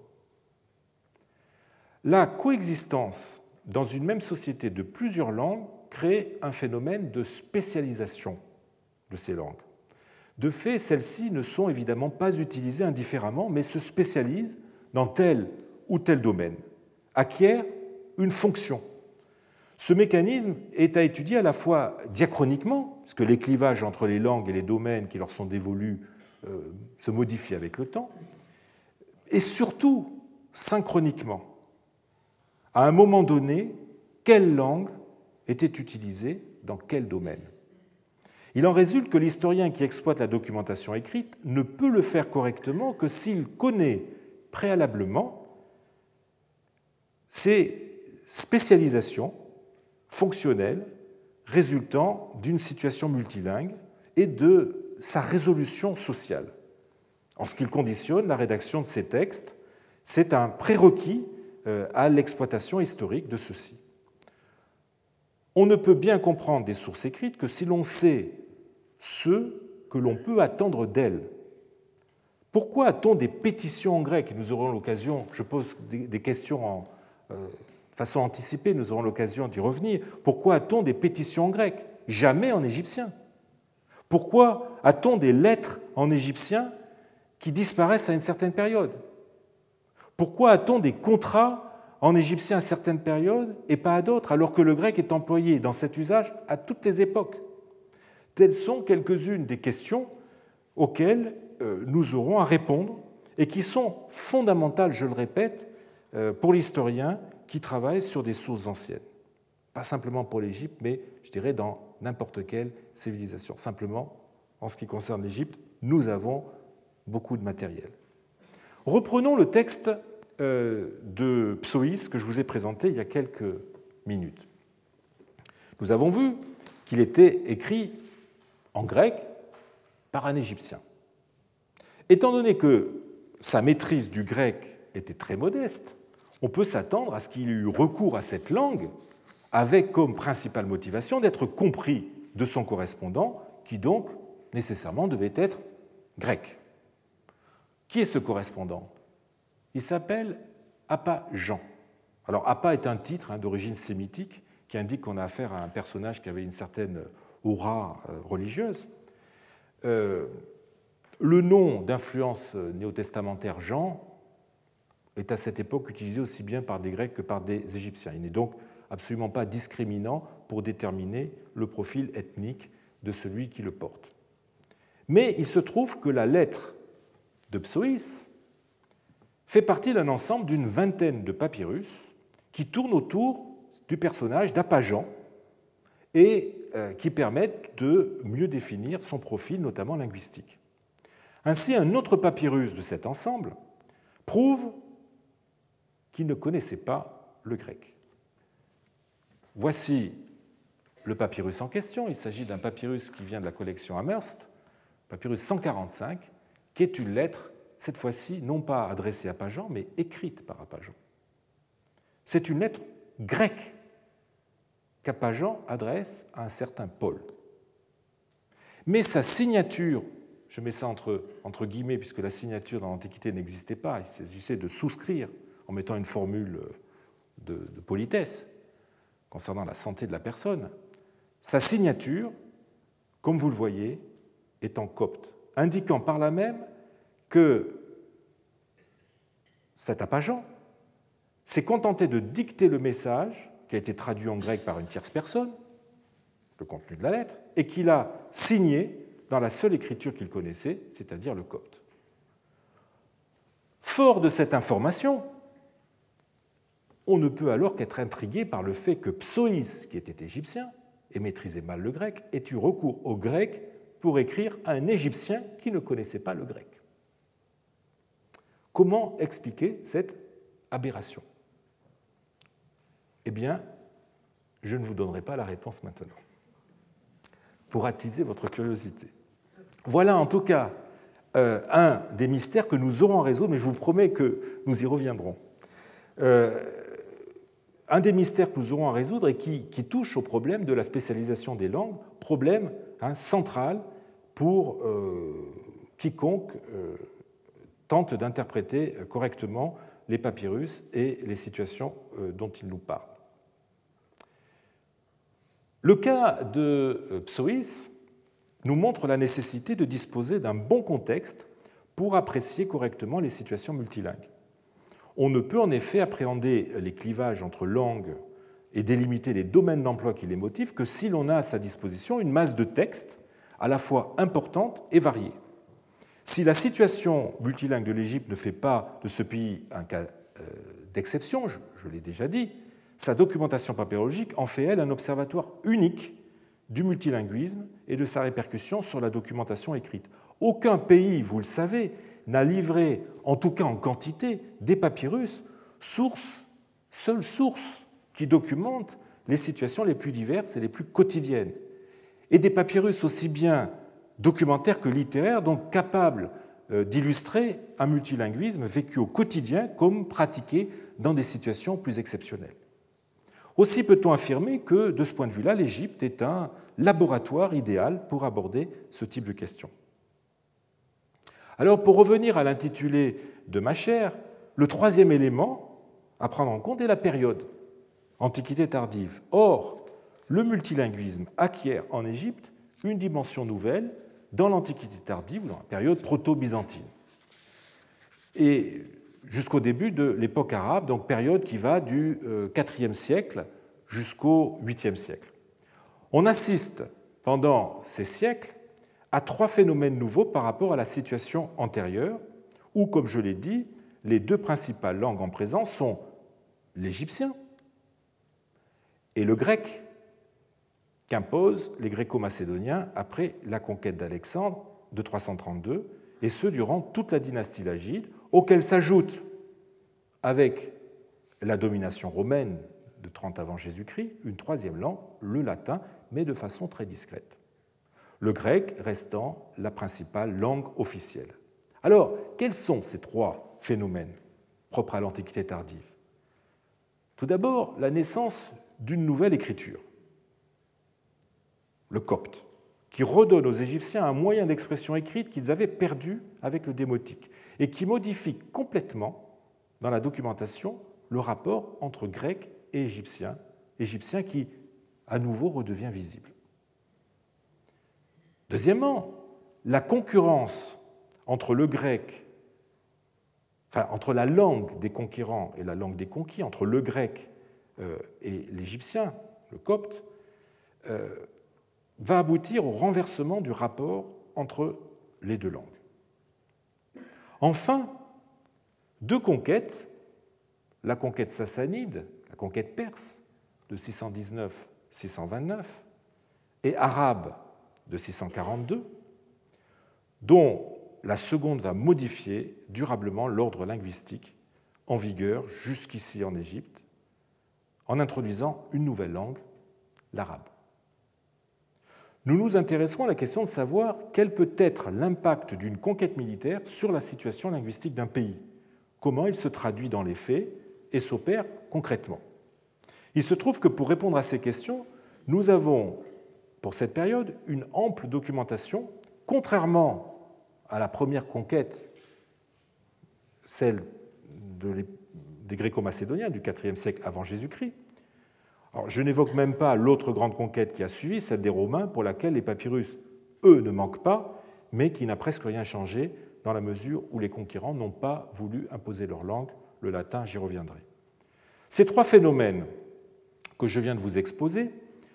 La coexistence dans une même société de plusieurs langues crée un phénomène de spécialisation de ces langues. De fait, celles-ci ne sont évidemment pas utilisées indifféremment, mais se spécialisent dans tel ou tel domaine, acquièrent une fonction. Ce mécanisme est à étudier à la fois diachroniquement, parce que les clivages entre les langues et les domaines qui leur sont dévolus euh, se modifient avec le temps, et surtout synchroniquement, à un moment donné, quelle langue était utilisée dans quel domaine? Il en résulte que l'historien qui exploite la documentation écrite ne peut le faire correctement que s'il connaît préalablement ces spécialisations fonctionnelles résultant d'une situation multilingue et de sa résolution sociale. En ce qu'il conditionne la rédaction de ces textes, c'est un prérequis à l'exploitation historique de ceux-ci. On ne peut bien comprendre des sources écrites que si l'on sait ce que l'on peut attendre d'elles. Pourquoi a-t-on des pétitions en grec? Nous aurons l'occasion, je pose des questions en euh, façon anticipée, nous aurons l'occasion d'y revenir. Pourquoi a-t-on des pétitions en grec? Jamais en égyptien. Pourquoi a-t-on des lettres en égyptien qui disparaissent à une certaine période? Pourquoi a-t-on des contrats en égyptien à certaines périodes et pas à d'autres, alors que le grec est employé dans cet usage à toutes les époques? Telles sont quelques-unes des questions auxquelles euh, nous aurons à répondre et qui sont fondamentales, je le répète, euh, pour l'historien qui travaille sur des sources anciennes. Pas simplement pour l'Égypte, mais je dirais dans n'importe quelle civilisation. Simplement, en ce qui concerne l'Égypte, nous avons beaucoup de matériel. Reprenons le texte de Psoïs que je vous ai présenté il y a quelques minutes. Nous avons vu qu'il était écrit en grec par un Égyptien. Étant donné que sa maîtrise du grec était très modeste, on peut s'attendre à ce qu'il ait eu recours à cette langue avec comme principale motivation d'être compris de son correspondant, qui donc nécessairement devait être grec. Qui est ce correspondant? Il s'appelle Appa Jean. Alors Appa est un titre hein, d'origine sémitique qui indique qu'on a affaire à un personnage qui avait une certaine aura euh, religieuse. Euh, le nom d'influence néo-testamentaire Jean est à cette époque utilisé aussi bien par des Grecs que par des Égyptiens. Il n'est donc absolument pas discriminant pour déterminer le profil ethnique de celui qui le porte. Mais il se trouve que la lettre de Psoïs fait partie d'un ensemble d'une vingtaine de papyrus qui tournent autour du personnage d'Apajan et euh, qui permettent de mieux définir son profil, notamment linguistique. Ainsi, un autre papyrus de cet ensemble prouve qu'il ne connaissait pas le grec. Voici le papyrus en question. Il s'agit d'un papyrus qui vient de la collection Amherst, papyrus 145, qui est une lettre, cette fois-ci, non pas adressée à Pajan, mais écrite par Apajan. C'est une lettre grecque qu'Apajan adresse à un certain Paul. Mais sa signature, je mets ça entre, guillemets puisque la signature dans l'Antiquité n'existait pas, il s'agissait de souscrire en mettant une formule de politesse concernant la santé de la personne, sa signature, comme vous le voyez, est en copte, indiquant par là même que cet Apajan s'est contenté de dicter le message qui a été traduit en grec par une tierce personne, le contenu de la lettre, et qu'il a signé dans la seule écriture qu'il connaissait, c'est-à-dire le copte. Fort de cette information, on ne peut alors qu'être intrigué par le fait que Psoïs, qui était égyptien et maîtrisait mal le grec, ait eu recours au grec pour écrire à un égyptien qui ne connaissait pas le grec. Comment expliquer cette aberration? Eh bien, je ne vous donnerai pas la réponse maintenant, pour attiser votre curiosité. Voilà en tout cas euh, un des mystères que nous aurons à résoudre, mais je vous promets que nous y reviendrons. Euh, un des mystères que nous aurons à résoudre et qui, touche au problème de la spécialisation des langues, problème hein, central pour euh, quiconque tente d'interpréter correctement les papyrus et les situations dont il nous parle. Le cas de euh, Psoïs nous montre la nécessité de disposer d'un bon contexte pour apprécier correctement les situations multilingues. On ne peut en effet appréhender les clivages entre langues et délimiter les domaines d'emploi qui les motivent que si l'on a à sa disposition une masse de textes à la fois importante et variée. Si la situation multilingue de l'Égypte ne fait pas de ce pays un cas euh, d'exception, je l'ai déjà dit, sa documentation papyrologique en fait, elle, un observatoire unique du multilinguisme et de sa répercussion sur la documentation écrite. Aucun pays, vous le savez, n'a livré, en tout cas en quantité, des papyrus, source, seule source qui documente les situations les plus diverses et les plus quotidiennes. Et des papyrus aussi bien documentaires que littéraires, donc capables euh, d'illustrer un multilinguisme vécu au quotidien comme pratiqué dans des situations plus exceptionnelles. Aussi peut-on affirmer que, de ce point de vue-là, l'Égypte est un laboratoire idéal pour aborder ce type de questions. Alors, pour revenir à l'intitulé de ma chaire, le troisième élément à prendre en compte est la période, Antiquité tardive. Or, le multilinguisme acquiert en Égypte une dimension nouvelle dans l'Antiquité tardive, dans la période proto-byzantine. Et jusqu'au début de l'époque arabe, donc période qui va du IVe siècle jusqu'au 8e siècle. On assiste pendant ces siècles à trois phénomènes nouveaux par rapport à la situation antérieure, où, comme je l'ai dit, les deux principales langues en présence sont l'égyptien et le grec qu'imposent les gréco-macédoniens après la conquête d'Alexandre de 332, et ce durant toute la dynastie lagide, auquel s'ajoute, avec la domination romaine de 30 avant Jésus-Christ, une troisième langue, le latin, mais de façon très discrète. Le grec restant la principale langue officielle. Alors, quels sont ces trois phénomènes propres à l'Antiquité tardive? Tout d'abord, la naissance d'une nouvelle écriture, le copte, qui redonne aux Égyptiens un moyen d'expression écrite qu'ils avaient perdu avec le démotique et qui modifie complètement, dans la documentation, le rapport entre grec et égyptien, égyptien qui, à nouveau, redevient visible. Deuxièmement, la concurrence entre le grec, enfin entre la langue des conquérants et la langue des conquis, entre le grec euh, et l'égyptien, le copte, euh, va aboutir au renversement du rapport entre les deux langues. Enfin, deux conquêtes, la conquête sassanide conquête perse de 619-629 et arabe de 642, dont la seconde va modifier durablement l'ordre linguistique en vigueur jusqu'ici en Égypte, en introduisant une nouvelle langue, l'arabe. Nous nous intéresserons à la question de savoir quel peut être l'impact d'une conquête militaire sur la situation linguistique d'un pays, comment il se traduit dans les faits et s'opère concrètement. Il se trouve que pour répondre à ces questions, nous avons, pour cette période, une ample documentation, contrairement à la première conquête, celle des Gréco-Macédoniens du IVe siècle avant Jésus-Christ. Je n'évoque même pas l'autre grande conquête qui a suivi, celle des Romains, pour laquelle les papyrus, eux, ne manquent pas, mais qui n'a presque rien changé dans la mesure où les conquérants n'ont pas voulu imposer leur langue, le latin, j'y reviendrai. Ces trois phénomènes que je viens de vous exposer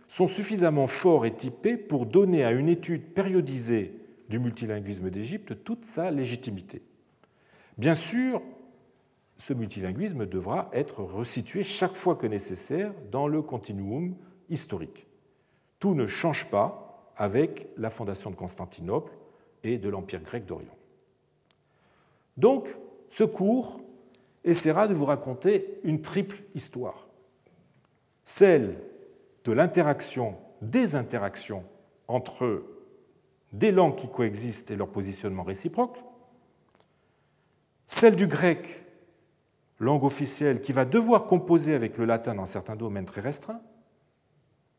sont suffisamment forts et typés pour donner à une étude périodisée du multilinguisme d'Égypte toute sa légitimité. Bien sûr, ce multilinguisme devra être resitué chaque fois que nécessaire dans le continuum historique. Tout ne change pas avec la fondation de Constantinople et de l'Empire grec d'Orient. Donc, ce cours essaiera de vous raconter une triple histoire celle de l'interaction, des interactions entre des langues qui coexistent et leur positionnement réciproque, celle du grec, langue officielle qui va devoir composer avec le latin dans certains domaines très restreints,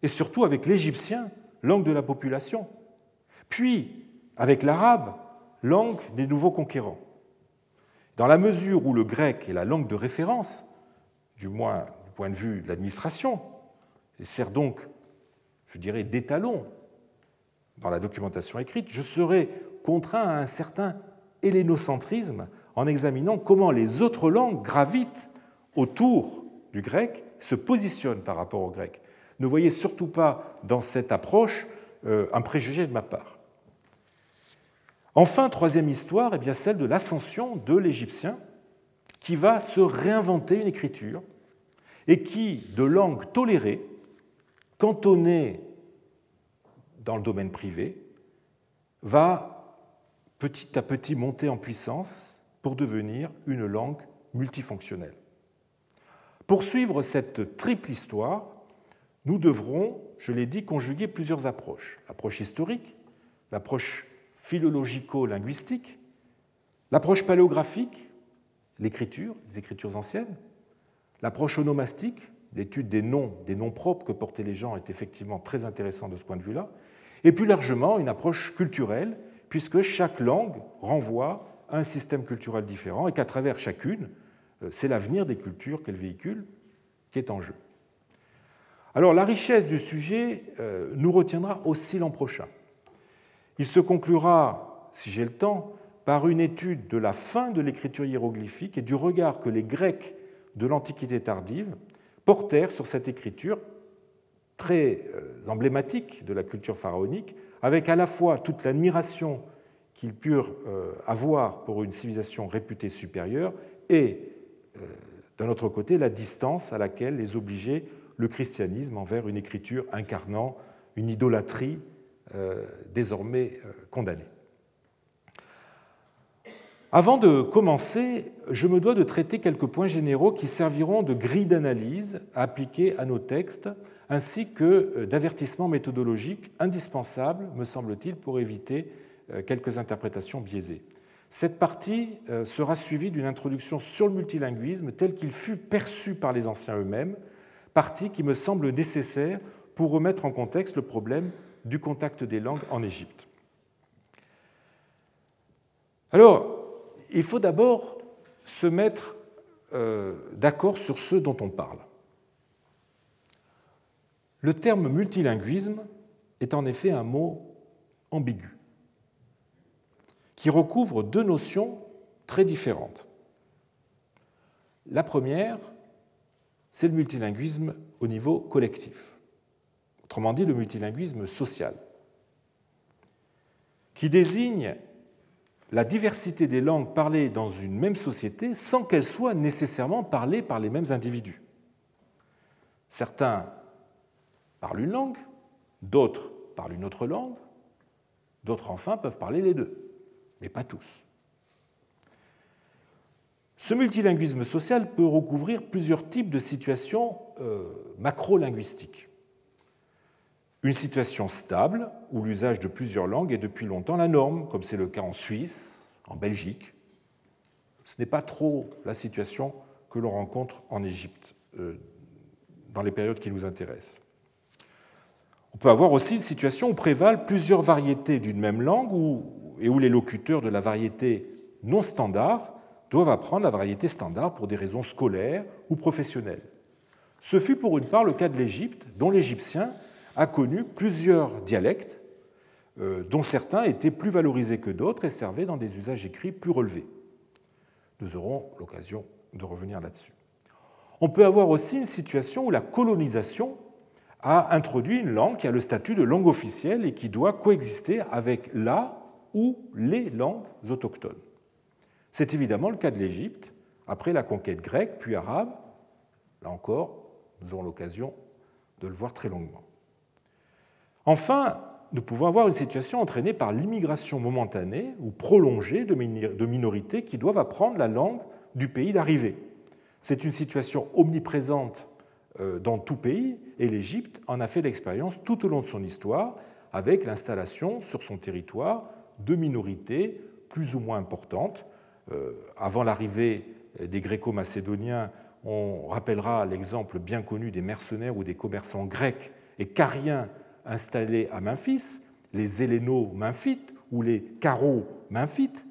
et surtout avec l'égyptien, langue de la population, puis avec l'arabe, langue des nouveaux conquérants. Dans la mesure où le grec est la langue de référence, du moins point de vue de l'administration, et sert donc, je dirais, d'étalon dans la documentation écrite, je serai contraint à un certain hellénocentrisme en examinant comment les autres langues gravitent autour du grec, se positionnent par rapport au grec. Ne voyez surtout pas dans cette approche euh, un préjugé de ma part. Enfin, troisième histoire, eh bien celle de l'ascension de l'Égyptien, qui va se réinventer une écriture et qui, de langue tolérée, cantonnée dans le domaine privé, va petit à petit monter en puissance pour devenir une langue multifonctionnelle. Pour suivre cette triple histoire, nous devrons, je l'ai dit, conjuguer plusieurs approches. L'approche historique, l'approche philologico-linguistique, l'approche paléographique, l'écriture, les écritures anciennes, L'approche onomastique, l'étude des noms, des noms propres que portaient les gens est effectivement très intéressante de ce point de vue-là. Et plus largement, une approche culturelle, puisque chaque langue renvoie un système culturel différent et qu'à travers chacune, euh, c'est l'avenir des cultures qu'elle véhicule qui est en jeu. Alors la richesse du sujet euh, nous retiendra aussi l'an prochain. Il se conclura, si j'ai le temps, par une étude de la fin de l'écriture hiéroglyphique et du regard que les Grecs de l'Antiquité tardive portèrent sur cette écriture très euh, emblématique de la culture pharaonique, avec à la fois toute l'admiration qu'ils purent euh, avoir pour une civilisation réputée supérieure et, euh, d'un autre côté, la distance à laquelle les obligeait le christianisme envers une écriture incarnant une idolâtrie désormais condamnée. Avant de commencer, je me dois de traiter quelques points généraux qui serviront de grille d'analyse à appliquer à nos textes, ainsi que euh, d'avertissements méthodologiques indispensables, me semble-t-il, pour éviter euh, quelques interprétations biaisées. Cette partie euh, sera suivie d'une introduction sur le multilinguisme tel qu'il fut perçu par les anciens eux-mêmes, partie qui me semble nécessaire pour remettre en contexte le problème du contact des langues en Égypte. Alors, il faut d'abord se mettre euh, d'accord sur ce dont on parle. Le terme multilinguisme est en effet un mot ambigu qui recouvre deux notions très différentes. La première, c'est le multilinguisme au niveau collectif, autrement dit le multilinguisme social, qui désigne la diversité des langues parlées dans une même société sans qu'elles soient nécessairement parlées par les mêmes individus. Certains parlent une langue, d'autres parlent une autre langue, d'autres enfin peuvent parler les deux, mais pas tous. Ce multilinguisme social peut recouvrir plusieurs types de situations euh, macro-linguistiques. Une situation stable, où l'usage de plusieurs langues est depuis longtemps la norme, comme c'est le cas en Suisse, en Belgique. Ce n'est pas trop la situation que l'on rencontre en Égypte euh, dans les périodes qui nous intéressent. On peut avoir aussi une situation où prévalent plusieurs variétés d'une même langue et où les locuteurs de la variété non standard doivent apprendre la variété standard pour des raisons scolaires ou professionnelles. Ce fut pour une part le cas de l'Égypte, dont l'égyptien a connu plusieurs dialectes, euh, dont certains étaient plus valorisés que d'autres et servaient dans des usages écrits plus relevés. Nous aurons l'occasion de revenir là-dessus. On peut avoir aussi une situation où la colonisation a introduit une langue qui a le statut de langue officielle et qui doit coexister avec la ou les langues autochtones. C'est évidemment le cas de l'Égypte, après la conquête grecque, puis arabe. Là encore, nous aurons l'occasion de le voir très longuement. Enfin, nous pouvons avoir une situation entraînée par l'immigration momentanée ou prolongée de minorités qui doivent apprendre la langue du pays d'arrivée. C'est une situation omniprésente euh, dans tout pays et l'Égypte en a fait l'expérience tout au long de son histoire avec l'installation sur son territoire de minorités plus ou moins importantes. Euh, avant l'arrivée des Gréco-Macédoniens, on rappellera l'exemple bien connu des mercenaires ou des commerçants grecs et cariens installés à Memphis, les Héléno-Memphites ou les Caro-Memphites.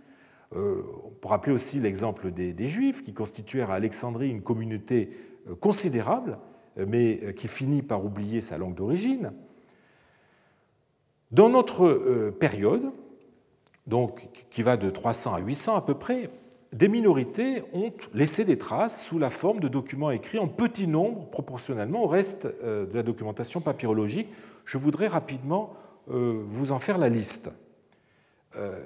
Euh, on peut rappeler aussi l'exemple des, Juifs qui constituèrent à Alexandrie une communauté euh, considérable, euh, mais qui finit par oublier sa langue d'origine. Dans notre période, donc, qui va de 300 à 800 à peu près, des minorités ont laissé des traces sous la forme de documents écrits en petit nombre proportionnellement au reste de la documentation papyrologique je voudrais rapidement euh, vous en faire la liste. Euh,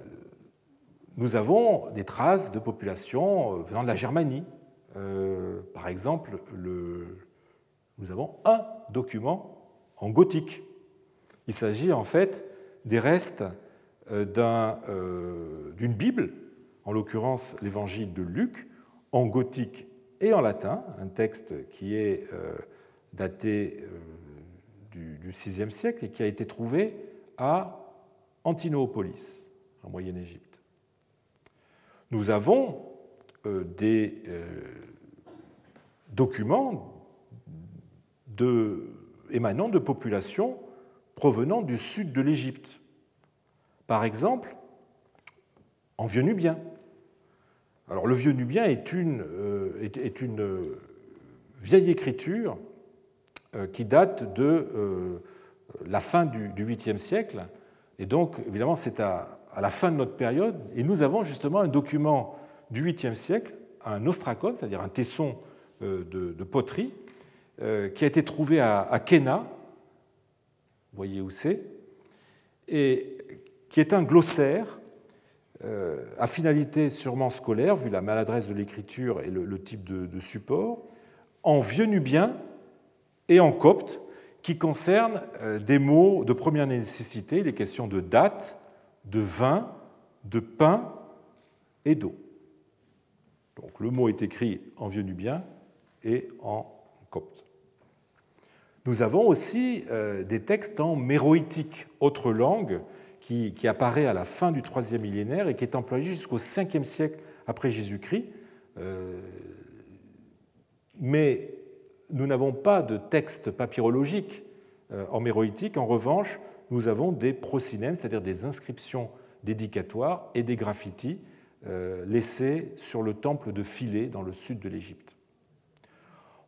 nous avons des traces de populations euh, venant de la Germanie. Par exemple, nous avons un document en gothique. Il s'agit en fait des restes d'une Bible, en l'occurrence l'évangile de Luc, en gothique et en latin, un texte qui est daté du, VIe siècle et qui a été trouvé à Antinopolis, en Moyenne-Égypte. Nous avons euh, des euh, documents émanant de populations provenant du sud de l'Égypte. Par exemple, en vieux nubien. Alors, le vieux nubien est une, euh, une vieille écriture euh, qui date de euh, la fin du 8e siècle. Et donc, évidemment, c'est à, la fin de notre période, et nous avons justement un document du 8e siècle, un ostracon, c'est-à-dire un tesson de, de poterie, qui a été trouvé à, à Kena, vous voyez où c'est, et qui est un glossaire euh, à finalité sûrement scolaire, vu la maladresse de l'écriture et le, type de, support, en vieux nubien et en copte, qui concerne euh, des mots de première nécessité, les questions de date, de vin, de pain et d'eau. Donc le mot est écrit en vieux nubien et en copte. Nous avons aussi euh, des textes en méroïtique, autre langue, qui, apparaît à la fin du troisième millénaire et qui est employé jusqu'au 5e siècle après Jésus-Christ. Euh, mais nous n'avons pas de texte papyrologique euh, en. En revanche, nous avons des procynèmes, c'est-à-dire des inscriptions dédicatoires et des graffitis euh, laissés sur le temple de Philae dans le sud de l'Égypte.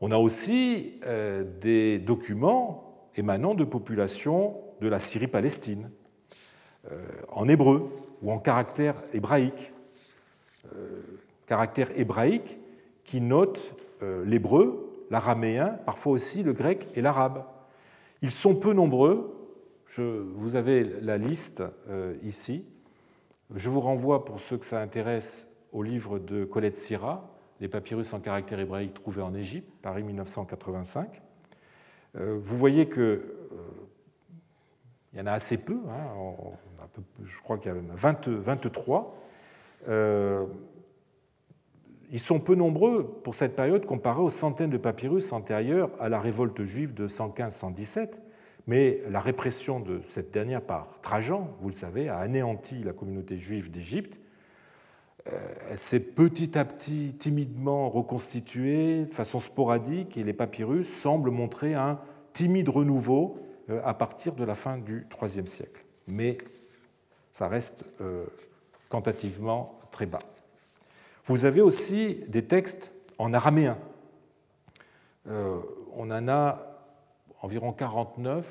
On a aussi des documents émanant de populations de la Syrie-Palestine, en hébreu ou en caractère hébraïque. Euh, caractère hébraïque qui note euh, l'hébreu, l'araméen, parfois aussi le grec et l'arabe. Ils sont peu nombreux. Vous avez la liste ici. Je vous renvoie, pour ceux que ça intéresse, au livre de Colette Syrah, Les papyrus en caractère hébraïque trouvés en Égypte, Paris 1985. Vous voyez que il y en a assez peu. Hein, je crois qu'il y a 23. Euh, ils sont peu nombreux pour cette période comparés aux centaines de papyrus antérieurs à la révolte juive de 115-117, mais la répression de cette dernière par Trajan, vous le savez, a anéanti la communauté juive d'Égypte. Euh, elle s'est petit à petit timidement reconstituée de façon sporadique et les papyrus semblent montrer un timide renouveau euh, à partir de la fin du IIIe siècle. Mais ça reste euh, quantitativement très bas. Vous avez aussi des textes en araméen. Euh, on en a environ 49,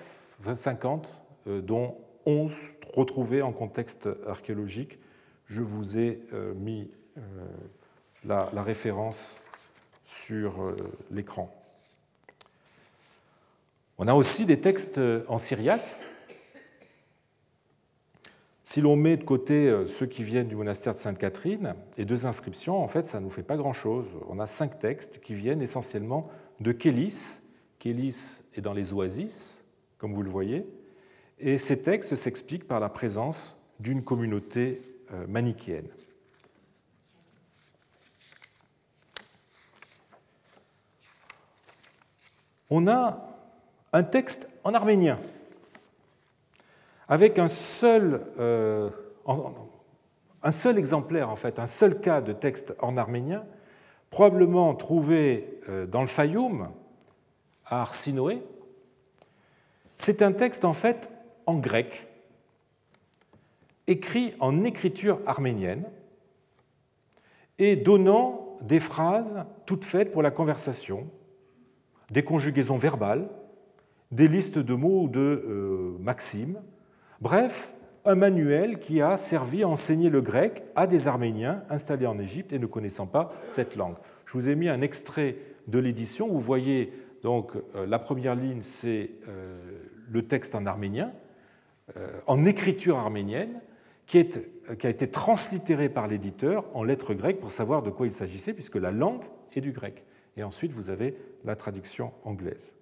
50, euh, dont 11 retrouvés en contexte archéologique. Je vous ai mis la, la référence sur l'écran. On a aussi des textes en syriaque si l'on met de côté euh, ceux qui viennent du monastère de Sainte-Catherine et deux inscriptions, en fait, ça ne nous fait pas grand-chose. On a cinq textes qui viennent essentiellement de Kélis. Kélis est dans les oasis, comme vous le voyez, et ces textes s'expliquent par la présence d'une communauté euh, manichéenne. On a un texte en arménien avec un seul, euh, un seul exemplaire, en fait, un seul cas de texte en arménien, probablement trouvé euh, dans le Fayoum, à Arsinoé. C'est un texte, en fait, en grec, écrit en écriture arménienne et donnant des phrases toutes faites pour la conversation, des conjugaisons verbales, des listes de mots ou de euh, maximes, Bref, un manuel qui a servi à enseigner le grec à des Arméniens installés en Égypte et ne connaissant pas cette langue. Je vous ai mis un extrait de l'édition. Vous voyez donc euh, la première ligne, c'est euh, le texte en arménien, euh, en écriture arménienne, qui, a été translittéré par l'éditeur en lettres grecques pour savoir de quoi il s'agissait, puisque la langue est du grec. Et ensuite, vous avez la traduction anglaise.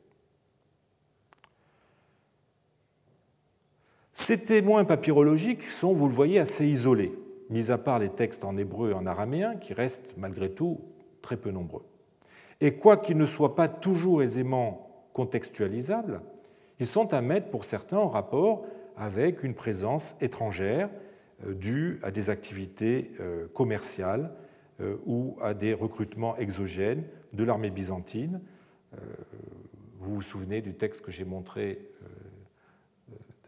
Ces témoins papyrologiques sont, vous le voyez, assez isolés, mis à part les textes en hébreu et en araméen, qui restent malgré tout très peu nombreux. Et quoiqu'ils ne soient pas toujours aisément contextualisables, ils sont à mettre pour certains en rapport avec une présence étrangère euh, due à des activités euh, commerciales euh, ou à des recrutements exogènes de l'armée byzantine. Vous vous souvenez du texte que j'ai montré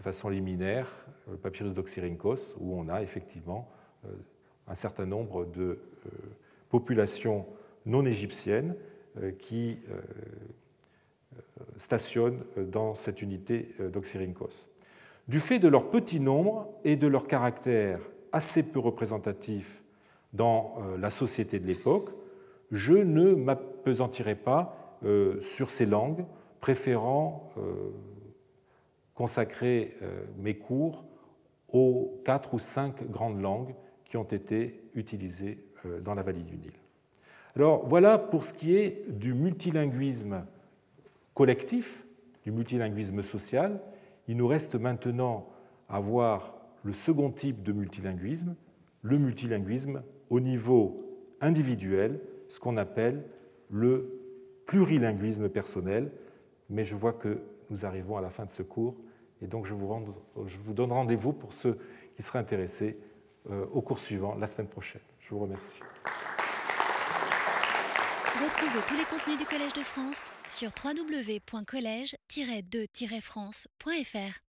de façon liminaire le papyrus d'Oxyrhynchos, où on a effectivement euh, un certain nombre de euh, populations non égyptiennes euh, qui stationnent dans cette unité d'Oxyrhynchos. Du fait de leur petit nombre et de leur caractère assez peu représentatif dans euh, la société de l'époque, je ne m'apesantirai pas euh, sur ces langues, préférant euh, consacrer mes cours aux quatre ou cinq grandes langues qui ont été utilisées dans la vallée du Nil. Alors voilà pour ce qui est du multilinguisme collectif, du multilinguisme social. Il nous reste maintenant à voir le second type de multilinguisme, le multilinguisme au niveau individuel, ce qu'on appelle le plurilinguisme personnel. Mais je vois que nous arrivons à la fin de ce cours et donc je vous, donne rendez-vous pour ceux qui seraient intéressés euh, au cours suivant, la semaine prochaine. Je vous remercie. Retrouvez tous les contenus du Collège de France sur www.colège-2-france.fr.